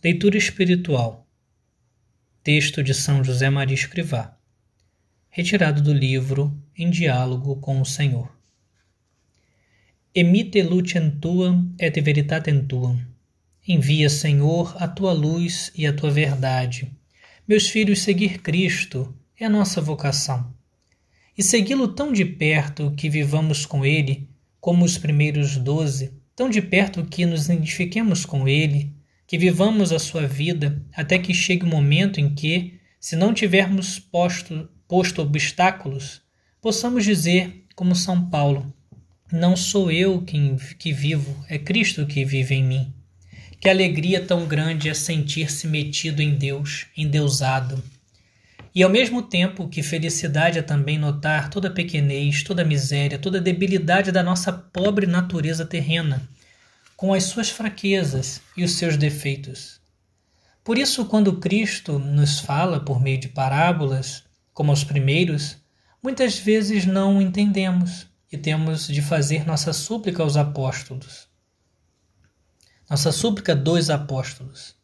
Leitura espiritual. Texto de São José Maria Escrivá. Retirado do livro Em Diálogo com o Senhor. Emite lucem tuam et veritatem tuam. Envia, Senhor, a tua luz e a tua verdade. Meus filhos, seguir Cristo é a nossa vocação. E segui-lo tão de perto que vivamos com ele, como os primeiros doze, tão de perto que nos identifiquemos com ele que vivamos a sua vida até que chegue o momento em que, se não tivermos posto, posto obstáculos, possamos dizer, como São Paulo: Não sou eu quem que vivo, é Cristo que vive em mim. Que alegria tão grande é sentir-se metido em Deus, endeusado. E ao mesmo tempo que felicidade é também notar toda a pequenez, toda miséria, toda debilidade da nossa pobre natureza terrena com as suas fraquezas e os seus defeitos. Por isso, quando Cristo nos fala por meio de parábolas, como os primeiros, muitas vezes não entendemos e temos de fazer nossa súplica aos apóstolos. Nossa súplica dos apóstolos.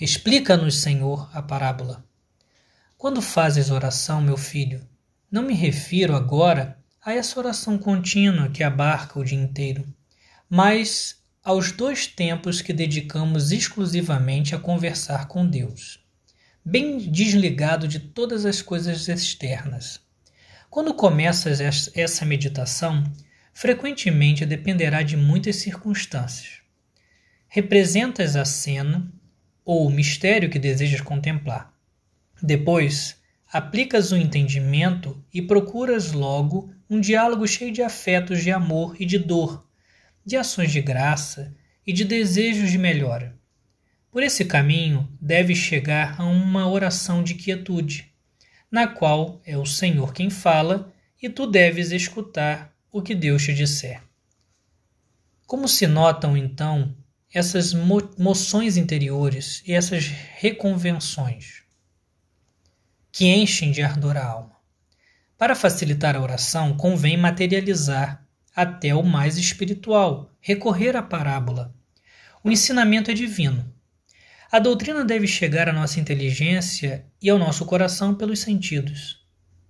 Explica-nos, Senhor, a parábola. Quando fazes oração, meu filho, não me refiro agora a essa oração contínua que abarca o dia inteiro, mas aos dois tempos que dedicamos exclusivamente a conversar com Deus, bem desligado de todas as coisas externas. Quando começas essa meditação, frequentemente dependerá de muitas circunstâncias. Representas a cena ou o mistério que desejas contemplar. Depois, aplicas o entendimento e procuras logo um diálogo cheio de afetos de amor e de dor de ações de graça e de desejos de melhora. Por esse caminho, deves chegar a uma oração de quietude, na qual é o Senhor quem fala e tu deves escutar o que Deus te disser. Como se notam então essas moções interiores e essas reconvenções que enchem de ardor a alma? Para facilitar a oração, convém materializar até o mais espiritual, recorrer à parábola. O ensinamento é divino. A doutrina deve chegar à nossa inteligência e ao nosso coração pelos sentidos.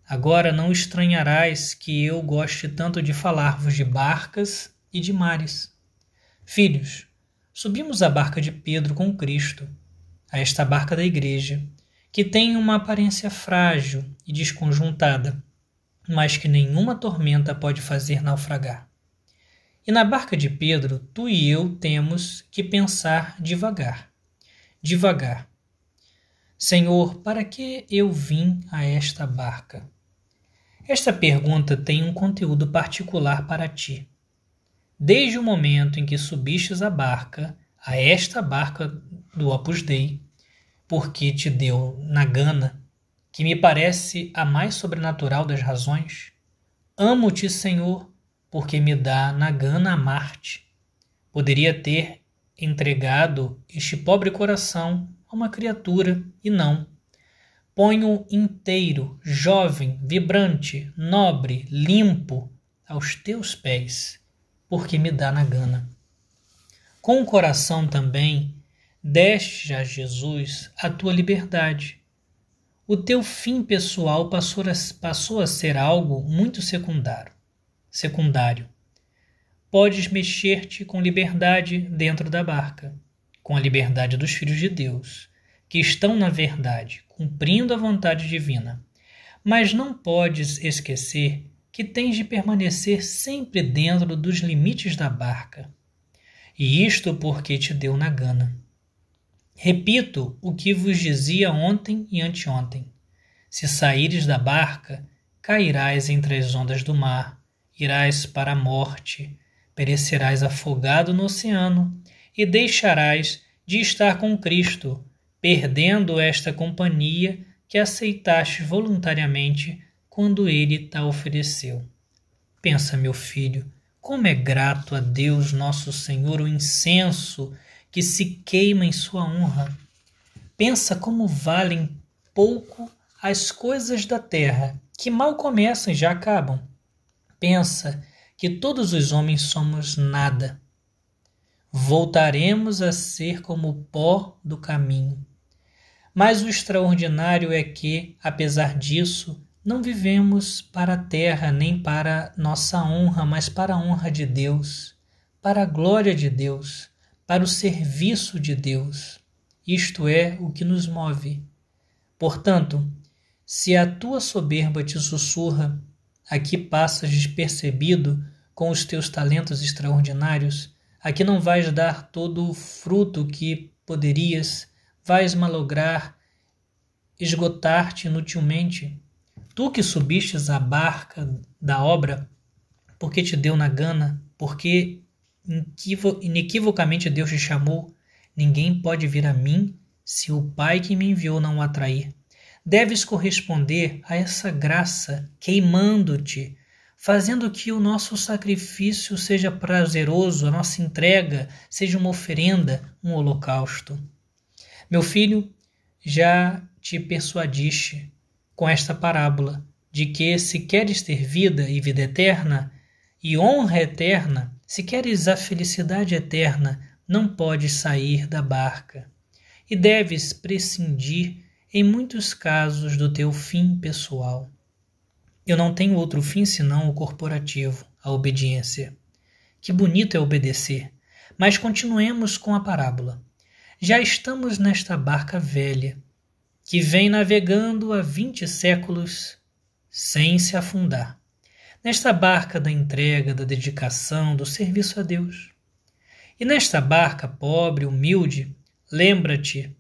Agora não estranharás que eu goste tanto de falar-vos de barcas e de mares. Filhos, subimos a barca de Pedro com Cristo, a esta barca da igreja, que tem uma aparência frágil e desconjuntada mas que nenhuma tormenta pode fazer naufragar. E na barca de Pedro, tu e eu temos que pensar devagar. Devagar. Senhor, para que eu vim a esta barca? Esta pergunta tem um conteúdo particular para ti. Desde o momento em que subistes a barca, a esta barca do Opus Dei, porque te deu na gana que me parece a mais sobrenatural das razões. Amo-te, Senhor, porque me dá na gana amar-te. Poderia ter entregado este pobre coração a uma criatura e não. Ponho inteiro, jovem, vibrante, nobre, limpo aos teus pés, porque me dá na gana. Com o coração também deste a Jesus a tua liberdade o teu fim pessoal passou a, passou a ser algo muito secundário. Secundário. Podes mexer-te com liberdade dentro da barca, com a liberdade dos filhos de Deus, que estão na verdade, cumprindo a vontade divina. Mas não podes esquecer que tens de permanecer sempre dentro dos limites da barca. E isto porque te deu na gana. Repito o que vos dizia ontem e anteontem. Se saíres da barca, cairás entre as ondas do mar, irás para a morte, perecerás afogado no oceano e deixarás de estar com Cristo, perdendo esta companhia que aceitaste voluntariamente quando ele te ofereceu. Pensa, meu filho, como é grato a Deus nosso Senhor o incenso que se queima em sua honra. Pensa como valem pouco as coisas da terra, que mal começam e já acabam. Pensa que todos os homens somos nada. voltaremos a ser como o pó do caminho. Mas o extraordinário é que, apesar disso, não vivemos para a terra nem para nossa honra, mas para a honra de Deus, para a glória de Deus, para o serviço de Deus. Isto é o que nos move. Portanto, se a tua soberba te sussurra, aqui passas despercebido com os teus talentos extraordinários, aqui não vais dar todo o fruto que poderias, vais malograr, esgotar-te inutilmente. Tu que subistes à barca da obra, porque te deu na gana, porque inequivocamente Deus te chamou, ninguém pode vir a mim se o Pai que me enviou não o atrair. Deves corresponder a essa graça, queimando-te, fazendo que o nosso sacrifício seja prazeroso, a nossa entrega seja uma oferenda, um holocausto. Meu filho, já te persuadiste com esta parábola de que, se queres ter vida e vida eterna e honra eterna, se queres a felicidade eterna, não podes sair da barca e deves prescindir, em muitos casos, do teu fim pessoal. Eu não tenho outro fim senão o corporativo, a obediência. Que bonito é obedecer! Mas continuemos com a parábola. Já estamos nesta barca velha, que vem navegando há vinte séculos sem se afundar nesta barca da entrega, da dedicação, do serviço a Deus. E nesta barca pobre, humilde, lembra-te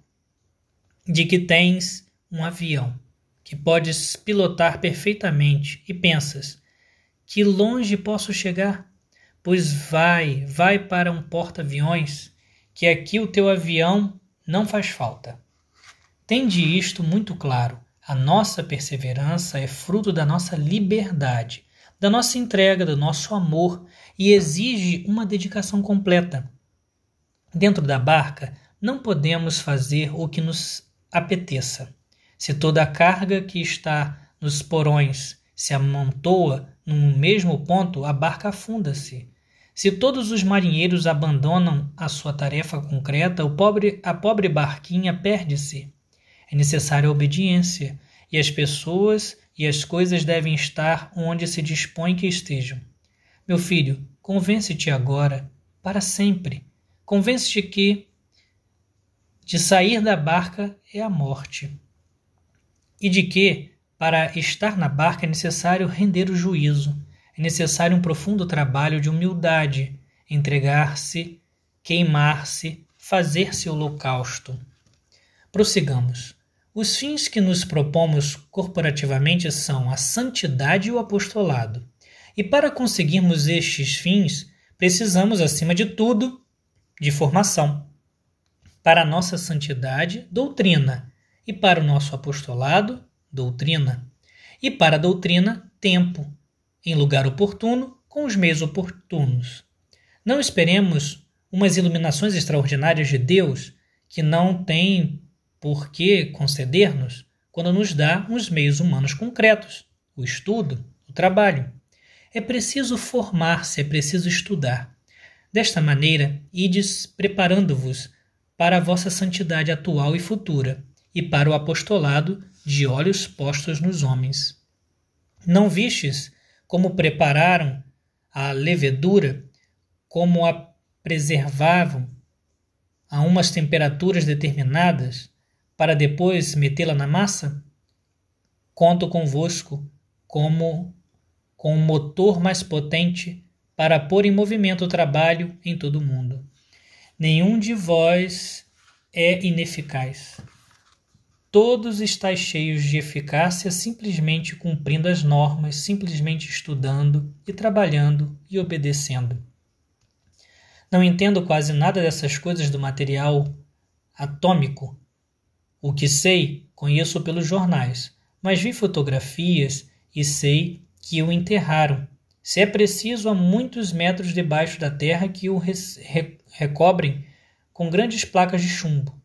de que tens um avião que podes pilotar perfeitamente e pensas: que longe posso chegar? Pois vai, vai para um porta-aviões, que aqui o teu avião não faz falta. Tende isto muito claro. A nossa perseverança é fruto da nossa liberdade da nossa entrega, do nosso amor e exige uma dedicação completa. Dentro da barca, não podemos fazer o que nos apeteça. Se toda a carga que está nos porões se amontoa num mesmo ponto, a barca afunda-se. Se todos os marinheiros abandonam a sua tarefa concreta, o pobre, a pobre barquinha perde-se. É necessária a obediência, e as pessoas e as coisas devem estar onde se dispõe que estejam. Meu filho, convence-te agora, para sempre. Convence-te que de sair da barca é a morte. E de que, para estar na barca, é necessário render o juízo, é necessário um profundo trabalho de humildade, entregar-se, queimar-se, fazer-se holocausto. Prossigamos. Os fins que nos propomos corporativamente são a santidade e o apostolado. E para conseguirmos estes fins, precisamos, acima de tudo, de formação. Para a nossa santidade, doutrina. E para o nosso apostolado, doutrina. E para a doutrina, tempo, em lugar oportuno, com os meios oportunos. Não esperemos umas iluminações extraordinárias de Deus que não têm por que conceder-nos quando nos dá os meios humanos concretos, o estudo, o trabalho? É preciso formar-se, é preciso estudar. Desta maneira, ides preparando-vos para a vossa santidade atual e futura, e para o apostolado de olhos postos nos homens. Não vistes como prepararam a levedura, como a preservavam a umas temperaturas determinadas, para depois metê-la na massa? Conto convosco como com um motor mais potente para pôr em movimento o trabalho em todo o mundo. Nenhum de vós é ineficaz. Todos estáis cheios de eficácia simplesmente cumprindo as normas, simplesmente estudando e trabalhando e obedecendo. Não entendo quase nada dessas coisas do material atômico o que sei, conheço pelos jornais, mas vi fotografias e sei que o enterraram. Se é preciso, a muitos metros debaixo da terra que o recobrem com grandes placas de chumbo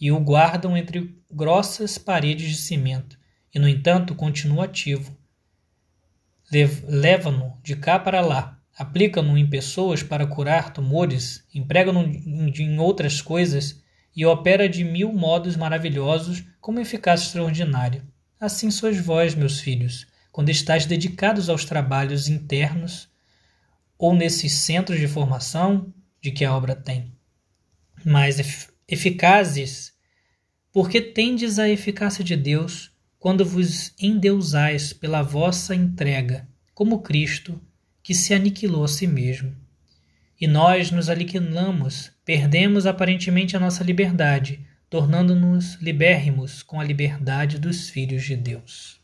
e o guardam entre grossas paredes de cimento, e no entanto continua ativo. Leva-no de cá para lá, aplicam-no em pessoas para curar tumores, empregam-no em outras coisas e opera de mil modos maravilhosos com uma eficácia extraordinária. Assim sois vós, meus filhos, quando estáis dedicados aos trabalhos internos ou nesses centros de formação de que a obra tem. Mais eficazes, porque tendes a eficácia de Deus quando vos endeusais pela vossa entrega, como Cristo, que se aniquilou a si mesmo. E nós nos aniquilamos, perdemos aparentemente a nossa liberdade, tornando-nos libérrimos com a liberdade dos filhos de Deus.